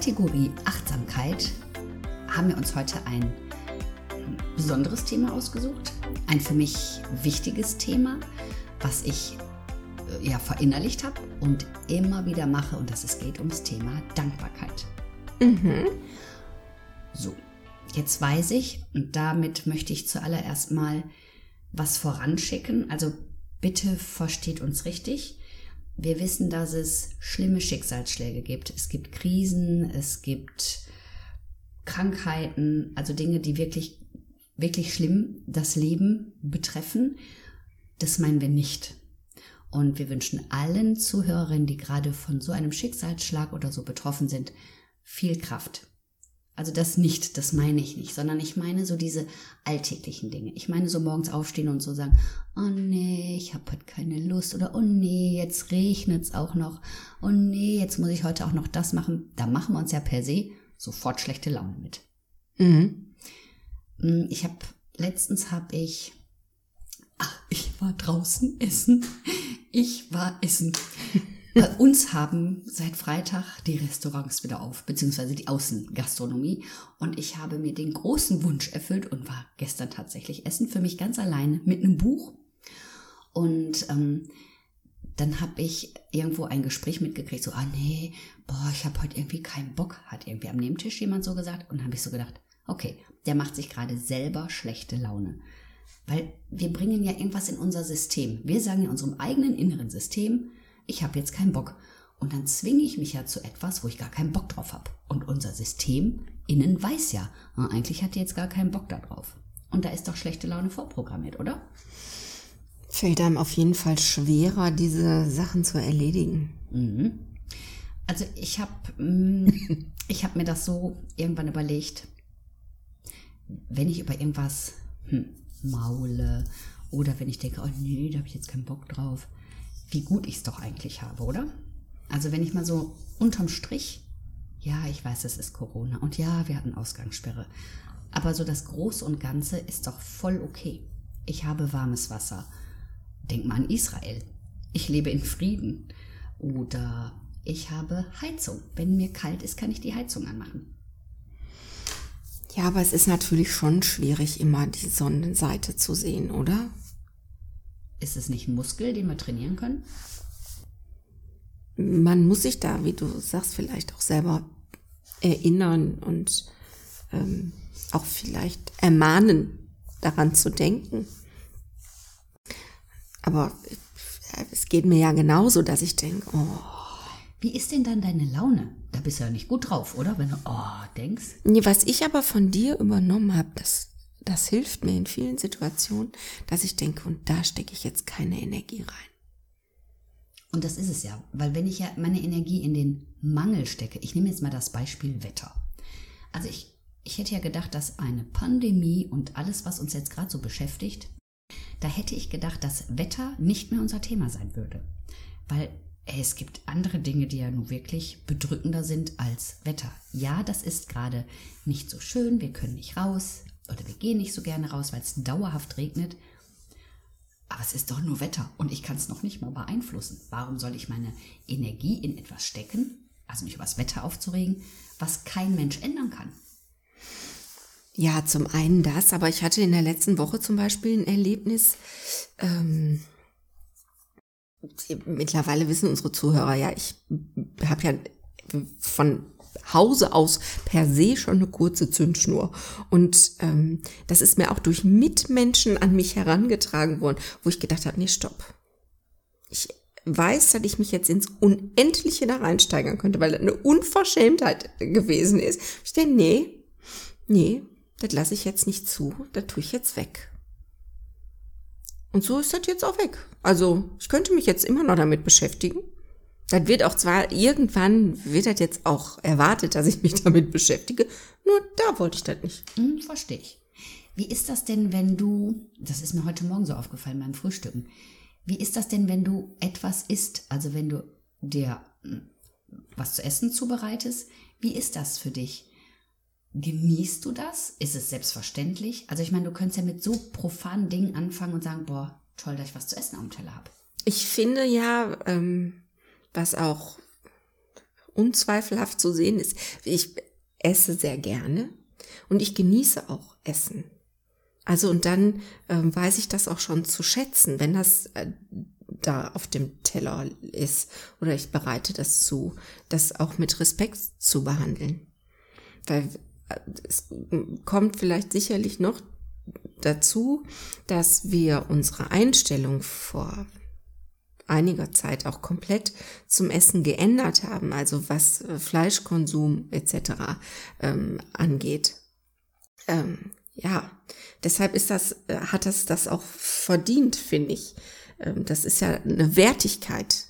Kategorie Achtsamkeit haben wir uns heute ein besonderes Thema ausgesucht. Ein für mich wichtiges Thema, was ich äh, ja verinnerlicht habe und immer wieder mache. Und das es geht ums Thema Dankbarkeit. Mhm. So, jetzt weiß ich, und damit möchte ich zuallererst mal was voranschicken. Also bitte versteht uns richtig. Wir wissen, dass es schlimme Schicksalsschläge gibt. Es gibt Krisen, es gibt Krankheiten, also Dinge, die wirklich, wirklich schlimm das Leben betreffen. Das meinen wir nicht. Und wir wünschen allen Zuhörerinnen, die gerade von so einem Schicksalsschlag oder so betroffen sind, viel Kraft. Also das nicht, das meine ich nicht, sondern ich meine so diese alltäglichen Dinge. Ich meine so morgens aufstehen und so sagen, oh nee, ich habe heute keine Lust oder oh nee, jetzt regnet es auch noch. Oh nee, jetzt muss ich heute auch noch das machen. Da machen wir uns ja per se sofort schlechte Laune mit. Mhm. Mm, ich habe letztens habe ich ach, ich war draußen essen. Ich war essen. Bei uns haben seit Freitag die Restaurants wieder auf, beziehungsweise die Außengastronomie. Und ich habe mir den großen Wunsch erfüllt und war gestern tatsächlich essen für mich ganz alleine mit einem Buch. Und ähm, dann habe ich irgendwo ein Gespräch mitgekriegt, so, ah nee, boah, ich habe heute irgendwie keinen Bock, hat irgendwie am Nebentisch jemand so gesagt. Und habe ich so gedacht, okay, der macht sich gerade selber schlechte Laune. Weil wir bringen ja irgendwas in unser System. Wir sagen in unserem eigenen inneren System, ich habe jetzt keinen Bock. Und dann zwinge ich mich ja zu etwas, wo ich gar keinen Bock drauf habe. Und unser System innen weiß ja, eigentlich hat die jetzt gar keinen Bock darauf. Und da ist doch schlechte Laune vorprogrammiert, oder? Fällt einem auf jeden Fall schwerer, diese Sachen zu erledigen. Mhm. Also ich habe mm, ich hab mir das so irgendwann überlegt, wenn ich über irgendwas hm, maule oder wenn ich denke, oh nee, da habe ich jetzt keinen Bock drauf, wie gut ich es doch eigentlich habe, oder? Also wenn ich mal so unterm Strich, ja, ich weiß, es ist Corona und ja, wir hatten Ausgangssperre, aber so das Große und Ganze ist doch voll okay. Ich habe warmes Wasser. Denk mal an Israel. Ich lebe in Frieden. Oder ich habe Heizung. Wenn mir kalt ist, kann ich die Heizung anmachen. Ja, aber es ist natürlich schon schwierig, immer die Sonnenseite zu sehen, oder? Ist es nicht ein Muskel, den wir trainieren können? Man muss sich da, wie du sagst, vielleicht auch selber erinnern und ähm, auch vielleicht ermahnen, daran zu denken. Aber äh, es geht mir ja genauso, dass ich denke, oh. Wie ist denn dann deine Laune? Da bist du ja nicht gut drauf, oder? Wenn du, oh, denkst. Nee, was ich aber von dir übernommen habe, das das hilft mir in vielen Situationen, dass ich denke, und da stecke ich jetzt keine Energie rein. Und das ist es ja, weil wenn ich ja meine Energie in den Mangel stecke, ich nehme jetzt mal das Beispiel Wetter. Also ich, ich hätte ja gedacht, dass eine Pandemie und alles, was uns jetzt gerade so beschäftigt, da hätte ich gedacht, dass Wetter nicht mehr unser Thema sein würde. Weil es gibt andere Dinge, die ja nun wirklich bedrückender sind als Wetter. Ja, das ist gerade nicht so schön, wir können nicht raus, oder wir gehen nicht so gerne raus, weil es dauerhaft regnet. Aber es ist doch nur Wetter und ich kann es noch nicht mal beeinflussen. Warum soll ich meine Energie in etwas stecken, also mich über das Wetter aufzuregen, was kein Mensch ändern kann? Ja, zum einen das, aber ich hatte in der letzten Woche zum Beispiel ein Erlebnis. Ähm, mittlerweile wissen unsere Zuhörer ja, ich habe ja von Hause aus per se schon eine kurze Zündschnur. Und ähm, das ist mir auch durch Mitmenschen an mich herangetragen worden, wo ich gedacht habe, nee, stopp. Ich weiß, dass ich mich jetzt ins Unendliche da reinsteigern könnte, weil das eine Unverschämtheit gewesen ist. Ich denke, nee, nee, das lasse ich jetzt nicht zu, das tue ich jetzt weg. Und so ist das jetzt auch weg. Also, ich könnte mich jetzt immer noch damit beschäftigen. Das wird auch zwar, irgendwann wird das jetzt auch erwartet, dass ich mich damit beschäftige, nur da wollte ich das nicht. Hm, verstehe ich. Wie ist das denn, wenn du, das ist mir heute Morgen so aufgefallen beim Frühstücken, wie ist das denn, wenn du etwas isst, also wenn du dir hm, was zu essen zubereitest, wie ist das für dich? Genießt du das? Ist es selbstverständlich? Also ich meine, du könntest ja mit so profanen Dingen anfangen und sagen, boah, toll, dass ich was zu essen am Teller habe. Ich finde ja, ähm, was auch unzweifelhaft zu sehen ist, ich esse sehr gerne und ich genieße auch Essen. Also und dann ähm, weiß ich das auch schon zu schätzen, wenn das äh, da auf dem Teller ist oder ich bereite das zu, das auch mit Respekt zu behandeln. Weil äh, es kommt vielleicht sicherlich noch dazu, dass wir unsere Einstellung vor einiger Zeit auch komplett zum Essen geändert haben, also was äh, Fleischkonsum etc. Ähm, angeht. Ähm, ja, deshalb ist das, äh, hat das das auch verdient, finde ich. Ähm, das ist ja eine Wertigkeit.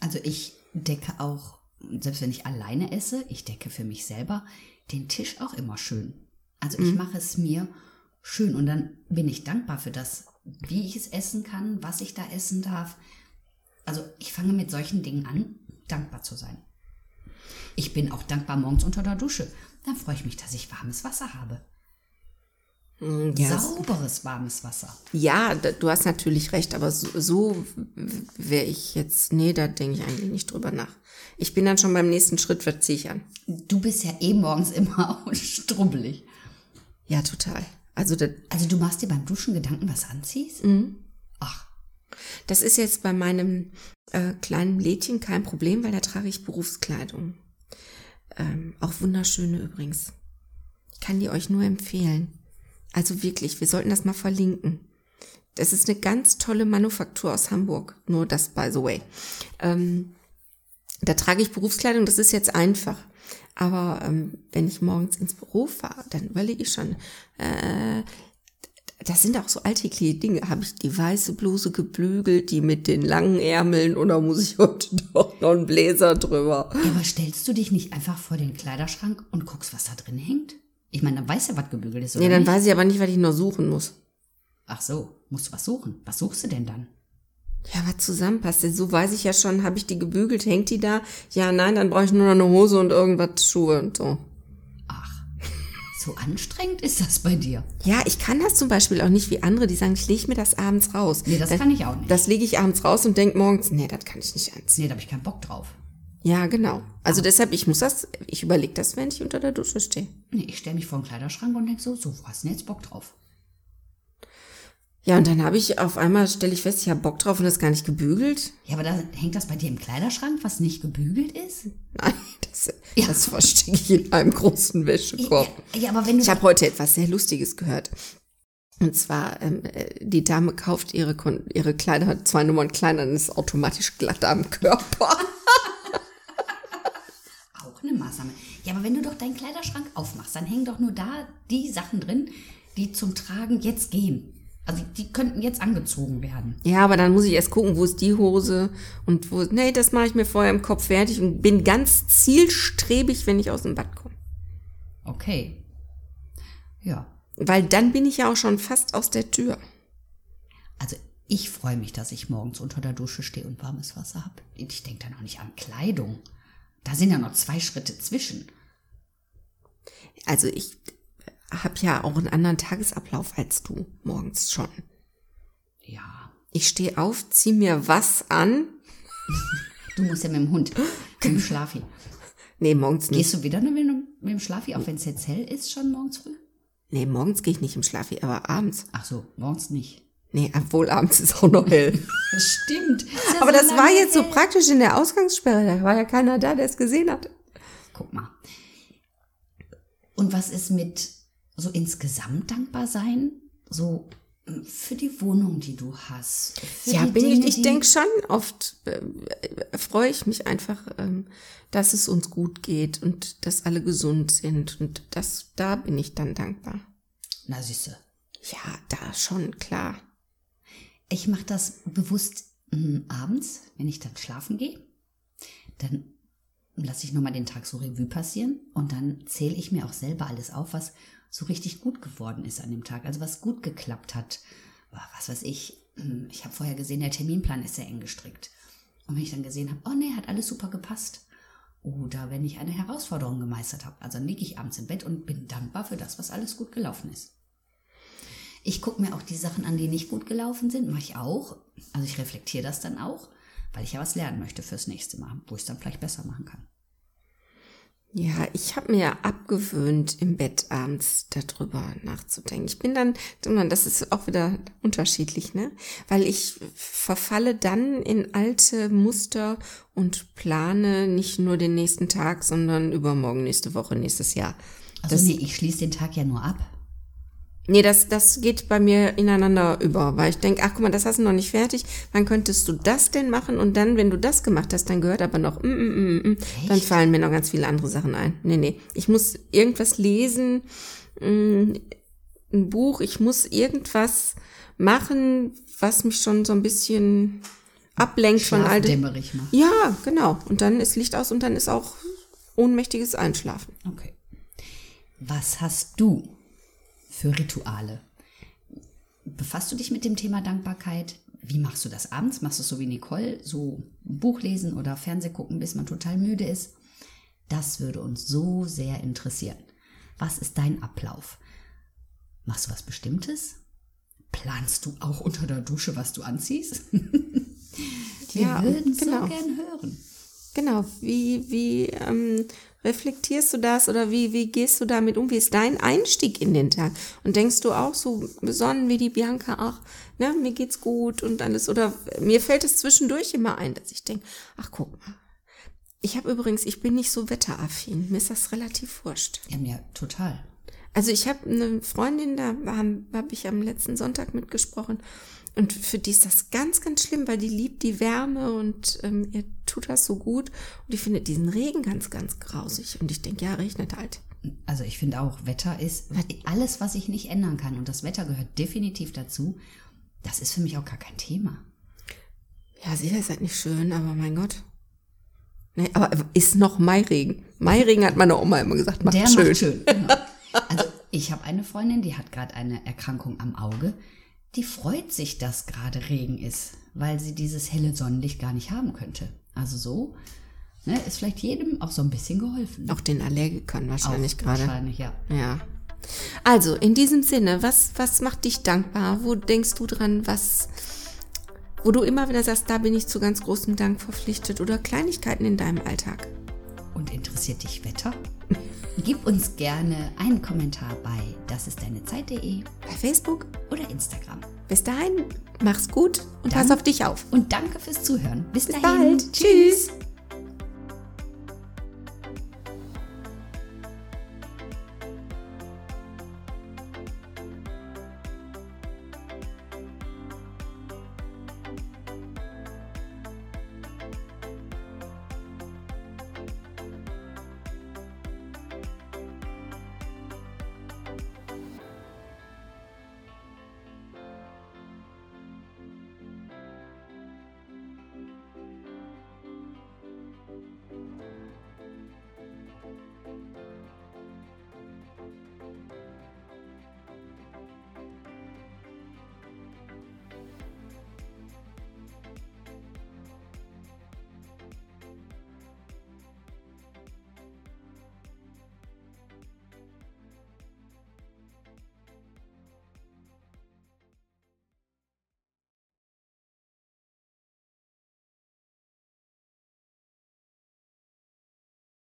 Also ich decke auch, selbst wenn ich alleine esse, ich decke für mich selber den Tisch auch immer schön. Also ich mhm. mache es mir schön und dann bin ich dankbar für das, wie ich es essen kann, was ich da essen darf. Also ich fange mit solchen Dingen an, dankbar zu sein. Ich bin auch dankbar morgens unter der Dusche. Dann freue ich mich, dass ich warmes Wasser habe. Mm, ja, Sauberes warmes Wasser. Ja, du hast natürlich recht, aber so, so wäre ich jetzt, nee, da denke ich eigentlich nicht drüber nach. Ich bin dann schon beim nächsten Schritt, was ziehe ich an? Du bist ja eh morgens immer strubbelig. Ja, total. Also, also du machst dir beim Duschen Gedanken, was anziehst? Mhm. Das ist jetzt bei meinem äh, kleinen Lädchen kein Problem, weil da trage ich Berufskleidung. Ähm, auch wunderschöne übrigens. Ich kann die euch nur empfehlen. Also wirklich, wir sollten das mal verlinken. Das ist eine ganz tolle Manufaktur aus Hamburg. Nur das, by the way. Ähm, da trage ich Berufskleidung, das ist jetzt einfach. Aber ähm, wenn ich morgens ins Büro fahre, dann überlege ich schon, äh, das sind auch so alltägliche Dinge. Habe ich die weiße Bluse gebügelt, die mit den langen Ärmeln, oder muss ich heute doch noch einen Bläser drüber? Ja, aber stellst du dich nicht einfach vor den Kleiderschrank und guckst, was da drin hängt? Ich meine, dann weiß ja, was gebügelt ist, oder? Nee, dann nicht? weiß ich aber nicht, was ich noch suchen muss. Ach so, musst du was suchen? Was suchst du denn dann? Ja, was zusammenpasst. So weiß ich ja schon, habe ich die gebügelt, hängt die da? Ja, nein, dann brauche ich nur noch eine Hose und irgendwas Schuhe und so. So anstrengend ist das bei dir. Ja, ich kann das zum Beispiel auch nicht wie andere, die sagen, ich lege mir das abends raus. Nee, das, das kann ich auch nicht. Das lege ich abends raus und denke morgens, nee, das kann ich nicht anziehen. Nee, da habe ich keinen Bock drauf. Ja, genau. Also ah. deshalb, ich muss das, ich überlege das, wenn ich unter der Dusche stehe. Nee, ich stelle mich vor den Kleiderschrank und denke so, so, wo hast du denn jetzt Bock drauf? Ja, und dann habe ich auf einmal, stelle ich fest, ich habe Bock drauf und das gar nicht gebügelt. Ja, aber da hängt das bei dir im Kleiderschrank, was nicht gebügelt ist? Nein, das, ja. das verstecke ich in einem großen Wäschekorb. Ja, ja aber wenn du ich habe heute etwas sehr Lustiges gehört. Und zwar, ähm, äh, die Dame kauft ihre, ihre Kleider zwei Nummern kleiner und ist automatisch glatt am Körper. Auch eine Maßnahme. Ja, aber wenn du doch deinen Kleiderschrank aufmachst, dann hängen doch nur da die Sachen drin, die zum Tragen jetzt gehen. Also die könnten jetzt angezogen werden. Ja, aber dann muss ich erst gucken, wo ist die Hose und wo. Nee, das mache ich mir vorher im Kopf fertig und bin ganz zielstrebig, wenn ich aus dem Bad komme. Okay. Ja. Weil dann bin ich ja auch schon fast aus der Tür. Also ich freue mich, dass ich morgens unter der Dusche stehe und warmes Wasser habe. Ich denke dann auch nicht an Kleidung. Da sind ja noch zwei Schritte zwischen. Also ich habe ja auch einen anderen Tagesablauf als du morgens schon. Ja. Ich stehe auf, zieh mir was an. Du musst ja mit dem Hund, mit dem Schlafi. Nee, morgens nicht. Gehst du wieder mit dem, mit dem Schlafi, auch wenn es jetzt hell ist, schon morgens früh? Nee, morgens gehe ich nicht im Schlafi, aber abends. Ach so, morgens nicht. Nee, obwohl abends ist auch noch hell. Stimmt. Ja aber so das war jetzt hell. so praktisch in der Ausgangssperre. Da war ja keiner da, der es gesehen hat. Guck mal. Und was ist mit so insgesamt dankbar sein? So hm, für die Wohnung, die du hast. Ja, bin Dinge, ich, ich denke schon oft, äh, freue ich mich einfach, ähm, dass es uns gut geht und dass alle gesund sind und das, da bin ich dann dankbar. Na süße. Ja, da schon, klar. Ich mache das bewusst mh, hm, abends, wenn ich dann schlafen gehe. dann lasse ich nochmal den Tag so Revue passieren und dann zähle ich mir auch selber alles auf, was so richtig gut geworden ist an dem Tag, also was gut geklappt hat. Was weiß ich, ich habe vorher gesehen, der Terminplan ist sehr eng gestrickt. Und wenn ich dann gesehen habe, oh nee, hat alles super gepasst. Oder wenn ich eine Herausforderung gemeistert habe, also liege ich abends im Bett und bin dankbar für das, was alles gut gelaufen ist. Ich gucke mir auch die Sachen an, die nicht gut gelaufen sind, mache ich auch. Also ich reflektiere das dann auch, weil ich ja was lernen möchte fürs nächste Mal, wo ich es dann vielleicht besser machen kann. Ja, ich habe mir abgewöhnt, im Bett abends darüber nachzudenken. Ich bin dann, das ist auch wieder unterschiedlich, ne? Weil ich verfalle dann in alte Muster und plane nicht nur den nächsten Tag, sondern übermorgen, nächste Woche, nächstes Jahr. Also nee, ich schließe den Tag ja nur ab. Nee, das, das geht bei mir ineinander über, weil ich denke, ach guck mal, das hast du noch nicht fertig. Wann könntest du das denn machen? Und dann, wenn du das gemacht hast, dann gehört aber noch, mm, mm, mm, mm, dann fallen mir noch ganz viele andere Sachen ein. Nee, nee. Ich muss irgendwas lesen, mm, ein Buch, ich muss irgendwas machen, was mich schon so ein bisschen ablenkt von all dem. Ja, genau. Und dann ist Licht aus und dann ist auch ohnmächtiges Einschlafen. Okay. Was hast du für Rituale. Befasst du dich mit dem Thema Dankbarkeit? Wie machst du das abends? Machst du es so wie Nicole, so ein Buch lesen oder Fernseh gucken, bis man total müde ist? Das würde uns so sehr interessieren. Was ist dein Ablauf? Machst du was Bestimmtes? Planst du auch unter der Dusche, was du anziehst? Wir ja, würden genau. so gern hören. Genau, wie, wie ähm, reflektierst du das oder wie, wie gehst du damit um? Wie ist dein Einstieg in den Tag? Und denkst du auch so besonnen wie die Bianca, ach, ne, mir geht's gut und alles? Oder mir fällt es zwischendurch immer ein, dass ich denke, ach guck mal. Ich habe übrigens, ich bin nicht so wetteraffin. Mir ist das relativ wurscht. Ja, mir total. Also ich habe eine Freundin, da habe hab ich am letzten Sonntag mitgesprochen und für die ist das ganz, ganz schlimm, weil die liebt die Wärme und ähm, ihr tut das so gut. Und die findet diesen Regen ganz, ganz grausig. Und ich denke, ja, regnet halt. Also ich finde auch, Wetter ist alles, was ich nicht ändern kann. Und das Wetter gehört definitiv dazu. Das ist für mich auch gar kein Thema. Ja, sicher ist halt nicht schön, aber mein Gott. Nee, aber ist noch Mairegen. Mairegen hat meine Oma immer gesagt, macht Der schön. Macht schön genau. Also ich habe eine Freundin, die hat gerade eine Erkrankung am Auge die freut sich, dass gerade Regen ist, weil sie dieses helle Sonnenlicht gar nicht haben könnte. Also so ne, ist vielleicht jedem auch so ein bisschen geholfen. Auch den Allergikern wahrscheinlich auch gerade. Wahrscheinlich, ja. Ja. Also, in diesem Sinne, was, was macht dich dankbar? Wo denkst du dran, was, wo du immer wieder sagst, da bin ich zu ganz großem Dank verpflichtet oder Kleinigkeiten in deinem Alltag? Und interessiert dich Wetter? Gib uns gerne einen Kommentar bei das ist deine Zeit.de, bei Facebook oder Instagram. Bis dahin, mach's gut und Dann, pass auf dich auf. Und danke fürs Zuhören. Bis, Bis dahin. bald. Tschüss.